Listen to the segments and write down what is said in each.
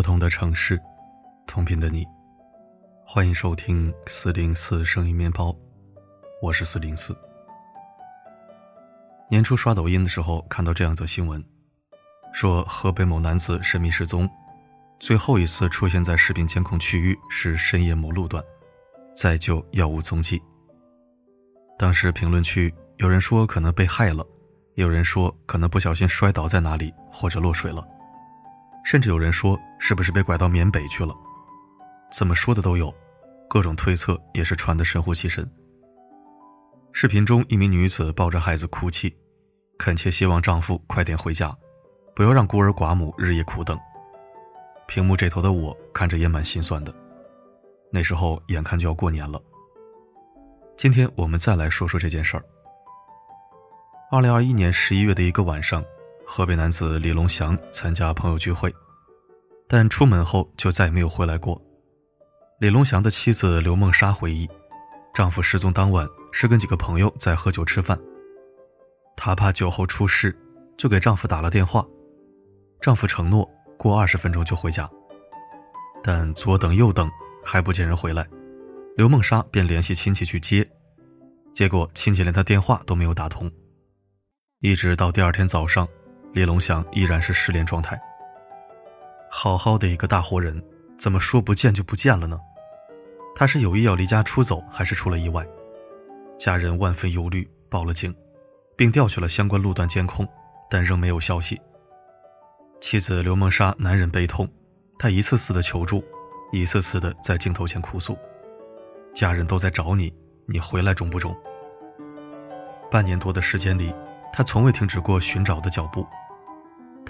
不同的城市，同频的你，欢迎收听四零四声音面包，我是四零四。年初刷抖音的时候，看到这样则新闻，说河北某男子神秘失踪，最后一次出现在视频监控区域是深夜某路段，再就杳无踪迹。当时评论区有人说可能被害了，有人说可能不小心摔倒在哪里或者落水了。甚至有人说，是不是被拐到缅北去了？怎么说的都有，各种推测也是传得神乎其神。视频中，一名女子抱着孩子哭泣，恳切希望丈夫快点回家，不要让孤儿寡母日夜苦等。屏幕这头的我看着也蛮心酸的。那时候眼看就要过年了。今天我们再来说说这件事儿。二零二一年十一月的一个晚上。河北男子李龙祥参加朋友聚会，但出门后就再也没有回来过。李龙祥的妻子刘梦莎回忆，丈夫失踪当晚是跟几个朋友在喝酒吃饭，她怕酒后出事，就给丈夫打了电话。丈夫承诺过二十分钟就回家，但左等右等还不见人回来，刘梦莎便联系亲戚去接，结果亲戚连她电话都没有打通，一直到第二天早上。李龙祥依然是失联状态。好好的一个大活人，怎么说不见就不见了呢？他是有意要离家出走，还是出了意外？家人万分忧虑，报了警，并调取了相关路段监控，但仍没有消息。妻子刘梦莎难忍悲痛，她一次次的求助，一次次的在镜头前哭诉：“家人都在找你，你回来中不中？”半年多的时间里，他从未停止过寻找的脚步。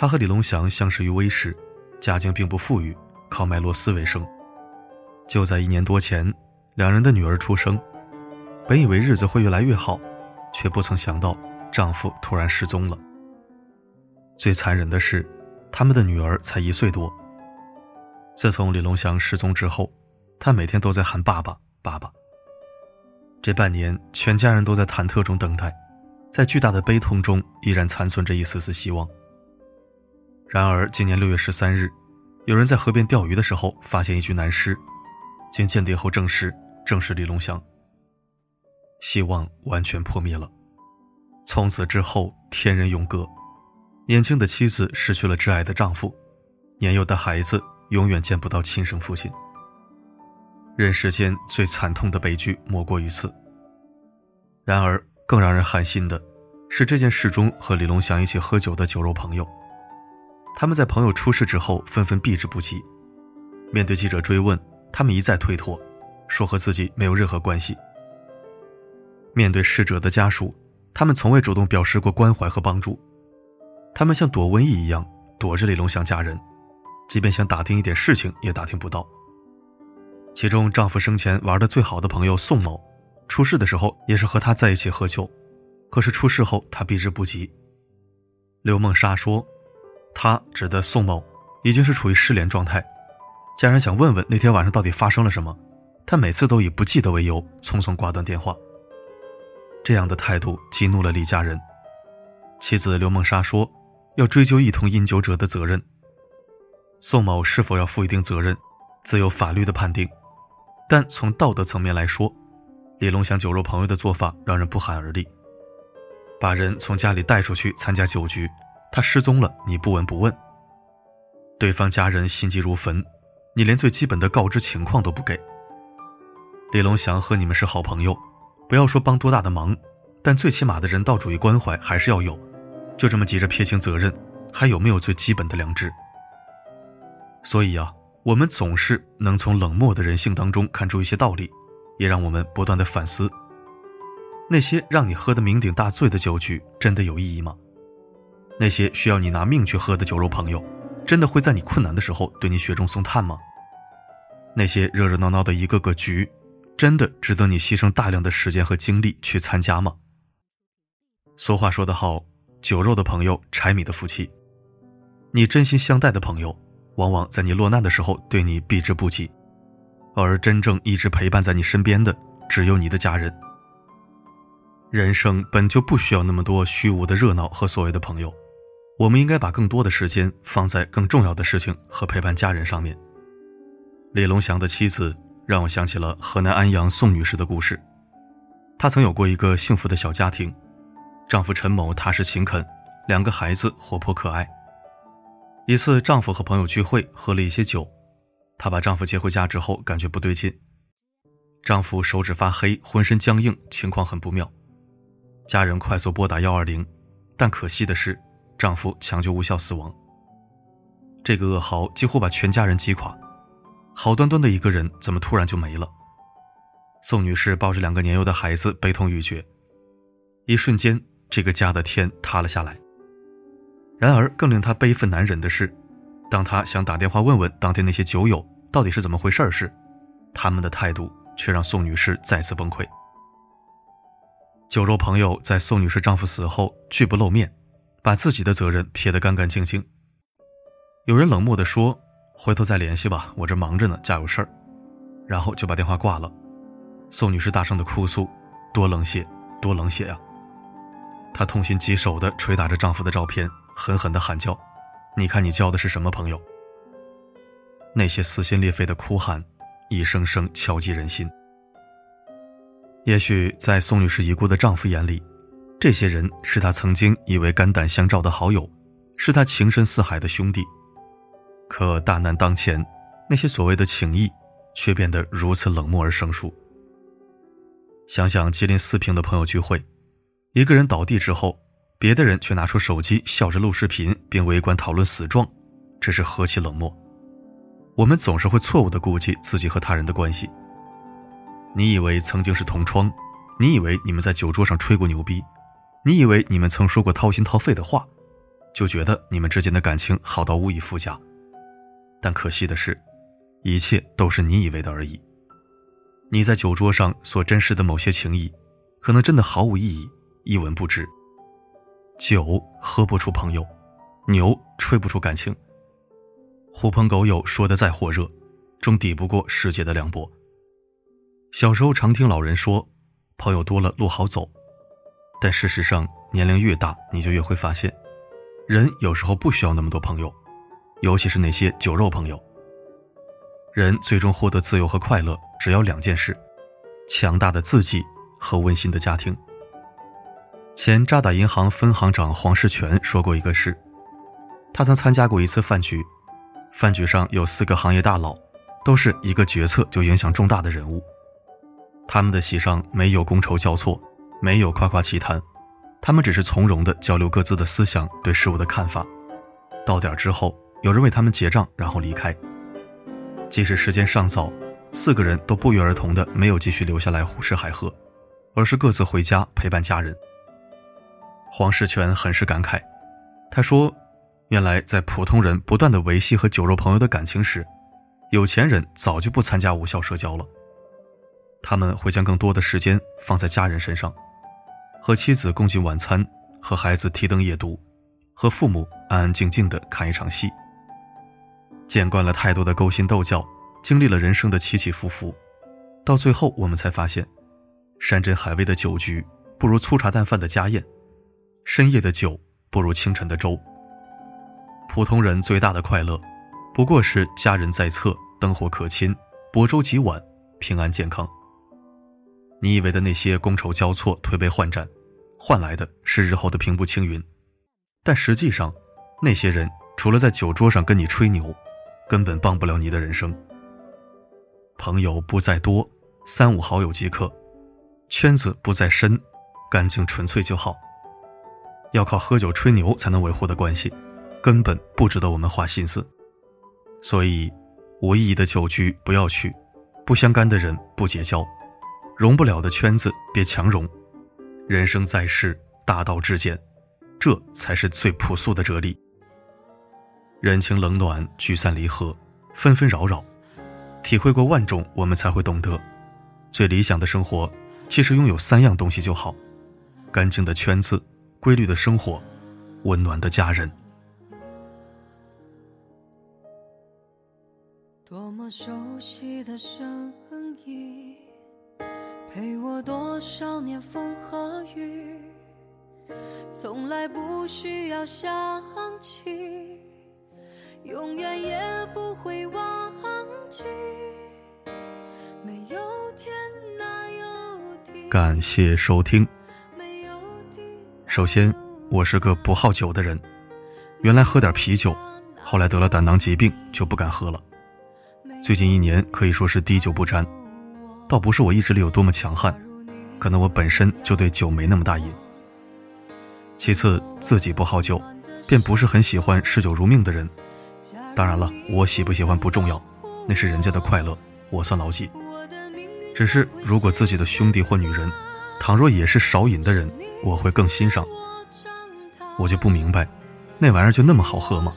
他和李龙祥相识于微时，家境并不富裕，靠卖螺丝为生。就在一年多前，两人的女儿出生，本以为日子会越来越好，却不曾想到丈夫突然失踪了。最残忍的是，他们的女儿才一岁多。自从李龙祥失踪之后，他每天都在喊爸爸爸爸。这半年，全家人都在忐忑中等待，在巨大的悲痛中，依然残存着一丝丝希望。然而，今年六月十三日，有人在河边钓鱼的时候发现一具男尸，经鉴定后证实，正是李龙祥。希望完全破灭了，从此之后天人永隔，年轻的妻子失去了挚爱的丈夫，年幼的孩子永远见不到亲生父亲。人世间最惨痛的悲剧莫过于此。然而，更让人寒心的是，这件事中和李龙祥一起喝酒的酒肉朋友。他们在朋友出事之后纷纷避之不及，面对记者追问，他们一再推脱，说和自己没有任何关系。面对逝者的家属，他们从未主动表示过关怀和帮助，他们像躲瘟疫一样躲着李龙祥家人，即便想打听一点事情也打听不到。其中，丈夫生前玩的最好的朋友宋某，出事的时候也是和他在一起喝酒，可是出事后他避之不及。刘梦莎说。他指的宋某已经是处于失联状态，家人想问问那天晚上到底发生了什么，他每次都以不记得为由，匆匆挂断电话。这样的态度激怒了李家人，妻子刘梦莎说要追究一同饮酒者的责任。宋某是否要负一定责任，自有法律的判定，但从道德层面来说，李龙祥酒肉朋友的做法让人不寒而栗，把人从家里带出去参加酒局。他失踪了，你不闻不问。对方家人心急如焚，你连最基本的告知情况都不给。李龙祥和你们是好朋友，不要说帮多大的忙，但最起码的人道主义关怀还是要有。就这么急着撇清责任，还有没有最基本的良知？所以啊，我们总是能从冷漠的人性当中看出一些道理，也让我们不断的反思：那些让你喝得酩酊大醉的酒局，真的有意义吗？那些需要你拿命去喝的酒肉朋友，真的会在你困难的时候对你雪中送炭吗？那些热热闹闹的一个个局，真的值得你牺牲大量的时间和精力去参加吗？俗话说得好，酒肉的朋友，柴米的夫妻。你真心相待的朋友，往往在你落难的时候对你避之不及，而真正一直陪伴在你身边的，只有你的家人。人生本就不需要那么多虚无的热闹和所谓的朋友。我们应该把更多的时间放在更重要的事情和陪伴家人上面。李龙祥的妻子让我想起了河南安阳宋女士的故事。她曾有过一个幸福的小家庭，丈夫陈某踏实勤恳，两个孩子活泼可爱。一次，丈夫和朋友聚会，喝了一些酒，她把丈夫接回家之后，感觉不对劲。丈夫手指发黑，浑身僵硬，情况很不妙。家人快速拨打幺二零，但可惜的是，丈夫抢救无效死亡。这个噩耗几乎把全家人击垮，好端端的一个人怎么突然就没了？宋女士抱着两个年幼的孩子，悲痛欲绝。一瞬间，这个家的天塌了下来。然而，更令她悲愤难忍的是，当她想打电话问问当天那些酒友到底是怎么回事时，他们的态度却让宋女士再次崩溃。酒肉朋友在宋女士丈夫死后拒不露面，把自己的责任撇得干干净净。有人冷漠地说：“回头再联系吧，我这忙着呢，家有事儿。”然后就把电话挂了。宋女士大声的哭诉：“多冷血，多冷血呀！”她痛心疾首的捶打着丈夫的照片，狠狠的喊叫：“你看你交的是什么朋友？”那些撕心裂肺的哭喊，一声声敲击人心。也许在宋女士已故的丈夫眼里，这些人是他曾经以为肝胆相照的好友，是他情深似海的兄弟。可大难当前，那些所谓的情谊，却变得如此冷漠而生疏。想想吉林四平的朋友聚会，一个人倒地之后，别的人却拿出手机笑着录视频，并围观讨论死状，这是何其冷漠！我们总是会错误的估计自己和他人的关系。你以为曾经是同窗，你以为你们在酒桌上吹过牛逼，你以为你们曾说过掏心掏肺的话，就觉得你们之间的感情好到无以复加。但可惜的是，一切都是你以为的而已。你在酒桌上所珍视的某些情谊，可能真的毫无意义，一文不值。酒喝不出朋友，牛吹不出感情。狐朋狗友说的再火热，终抵不过世界的凉薄。小时候常听老人说，朋友多了路好走，但事实上，年龄越大，你就越会发现，人有时候不需要那么多朋友，尤其是那些酒肉朋友。人最终获得自由和快乐，只要两件事：强大的自己和温馨的家庭。前渣打银行分行长黄世全说过一个事：他曾参加过一次饭局，饭局上有四个行业大佬，都是一个决策就影响重大的人物。他们的席上没有觥筹交错，没有夸夸其谈，他们只是从容地交流各自的思想、对事物的看法。到点之后，有人为他们结账，然后离开。即使时间尚早，四个人都不约而同的没有继续留下来胡吃海喝，而是各自回家陪伴家人。黄世全很是感慨，他说：“原来在普通人不断的维系和酒肉朋友的感情时，有钱人早就不参加无效社交了。他们会将更多的时间放在家人身上，和妻子共进晚餐，和孩子提灯夜读，和父母安安静静的看一场戏。”见惯了太多的勾心斗角，经历了人生的起起伏伏，到最后我们才发现，山珍海味的酒局不如粗茶淡饭的家宴，深夜的酒不如清晨的粥。普通人最大的快乐，不过是家人在侧，灯火可亲，薄粥几碗，平安健康。你以为的那些觥筹交错、推杯换盏，换来的是日后的平步青云，但实际上，那些人除了在酒桌上跟你吹牛。根本帮不了你的人生。朋友不在多，三五好友即可；圈子不在深，干净纯粹就好。要靠喝酒吹牛才能维护的关系，根本不值得我们花心思。所以，无意义的酒局不要去，不相干的人不结交，融不了的圈子别强融。人生在世，大道至简，这才是最朴素的哲理。人情冷暖，聚散离合，纷纷扰扰，体会过万种，我们才会懂得，最理想的生活，其实拥有三样东西就好：干净的圈子，规律的生活，温暖的家人。多么熟悉的声音，陪我多少年风和雨，从来不需要想。起，永远也不会忘记。没有天，哪有地？感谢收听。首先，我是个不好酒的人，原来喝点啤酒，后来得了胆囊疾病就不敢喝了。最近一年可以说是滴酒不沾，倒不是我意志力有多么强悍，可能我本身就对酒没那么大瘾。其次，自己不好酒，便不是很喜欢嗜酒如命的人。当然了，我喜不喜欢不重要，那是人家的快乐，我算老几。只是如果自己的兄弟或女人，倘若也是少饮的人，我会更欣赏。我就不明白，那玩意儿就那么好喝吗？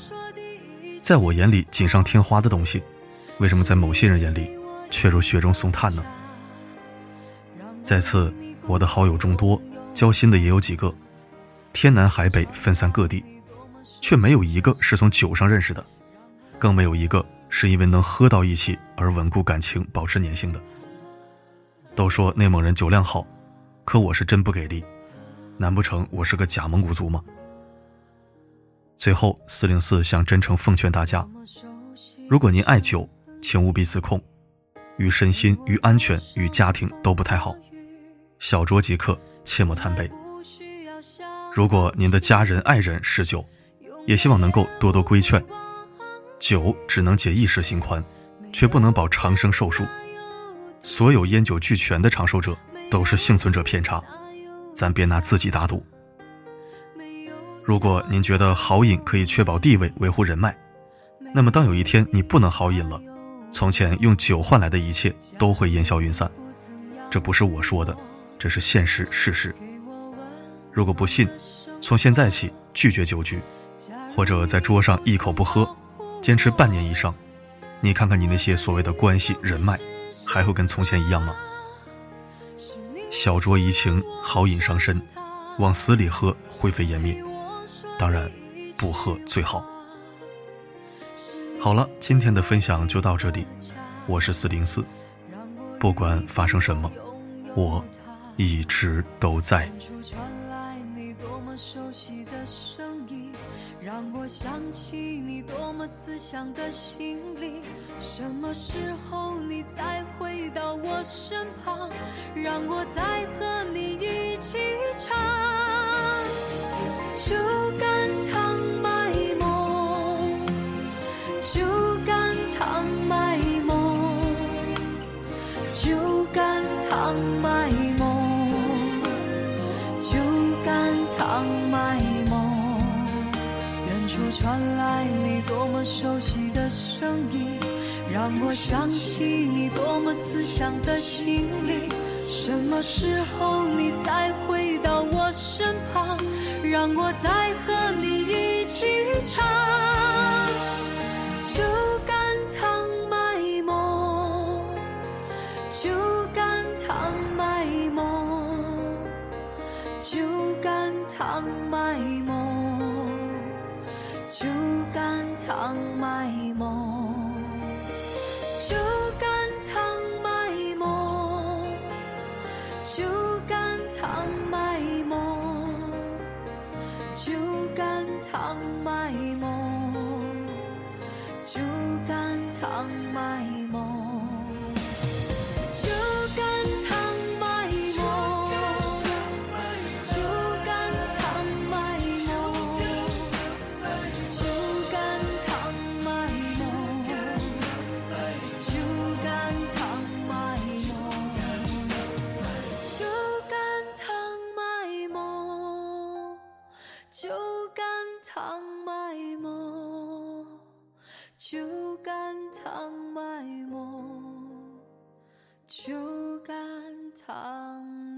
在我眼里锦上添花的东西。为什么在某些人眼里却如雪中送炭呢？再次，我的好友众多，交心的也有几个，天南海北分散各地，却没有一个是从酒上认识的，更没有一个是因为能喝到一起而稳固感情、保持粘性的。都说内蒙人酒量好，可我是真不给力，难不成我是个假蒙古族吗？最后，四零四想真诚奉劝大家，如果您爱酒，请务必自控，与身心、与安全、与家庭都不太好，小酌即可，切莫贪杯。如果您的家人、爱人嗜酒，也希望能够多多规劝。酒只能解一时心宽，却不能保长生寿数。所有烟酒俱全的长寿者，都是幸存者偏差，咱别拿自己打赌。如果您觉得好饮可以确保地位、维护人脉，那么当有一天你不能好饮了。从前用酒换来的一切都会烟消云散，这不是我说的，这是现实事实。如果不信，从现在起拒绝酒局，或者在桌上一口不喝，坚持半年以上，你看看你那些所谓的关系人脉，还会跟从前一样吗？小酌怡情，好饮伤身，往死里喝，灰飞烟灭。当然，不喝最好。好了，今天的分享就到这里。我是四零四，不管发生什么，我一直都在。让我想起你多么慈祥的心灵，什么时候你再回到我身旁，让我再和你一起唱就处传来你多么熟悉的声音，让我想起你多么慈祥的心灵。什么时候你再回到我身旁，让我再和你一起唱酒干倘卖梦，酒。倘卖梦，酒干倘卖梦，酒干倘卖梦，就敢躺。